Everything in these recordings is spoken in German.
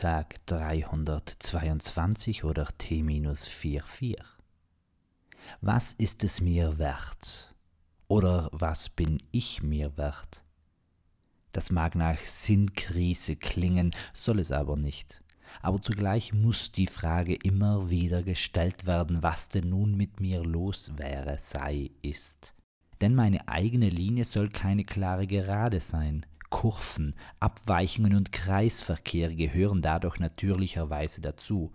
Tag 322 oder T-44? Was ist es mir wert? Oder was bin ich mir wert? Das mag nach Sinnkrise klingen, soll es aber nicht. Aber zugleich muss die Frage immer wieder gestellt werden, was denn nun mit mir los wäre, sei, ist. Denn meine eigene Linie soll keine klare Gerade sein. Kurven, Abweichungen und Kreisverkehr gehören dadurch natürlicherweise dazu.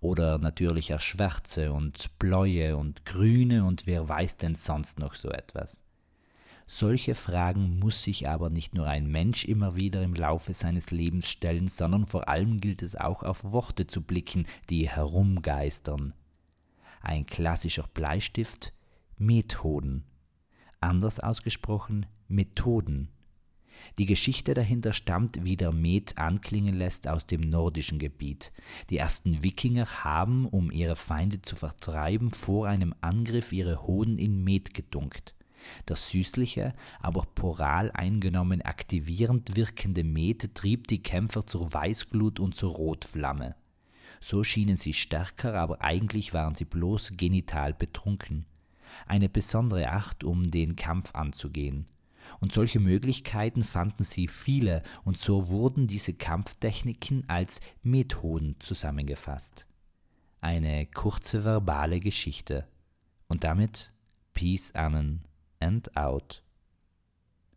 Oder natürlicher Schwärze und Bläue und Grüne und wer weiß denn sonst noch so etwas. Solche Fragen muss sich aber nicht nur ein Mensch immer wieder im Laufe seines Lebens stellen, sondern vor allem gilt es auch auf Worte zu blicken, die herumgeistern. Ein klassischer Bleistift Methoden. Anders ausgesprochen Methoden. Die Geschichte dahinter stammt, wie der Met anklingen lässt, aus dem nordischen Gebiet. Die ersten Wikinger haben, um ihre Feinde zu vertreiben, vor einem Angriff ihre Hoden in Met gedunkt. Das süßliche, aber poral eingenommen aktivierend wirkende Met trieb die Kämpfer zur Weißglut und zur Rotflamme. So schienen sie stärker, aber eigentlich waren sie bloß genital betrunken. Eine besondere Acht, um den Kampf anzugehen. Und solche Möglichkeiten fanden sie viele, und so wurden diese Kampftechniken als Methoden zusammengefasst. Eine kurze verbale Geschichte. Und damit Peace, Amen and out.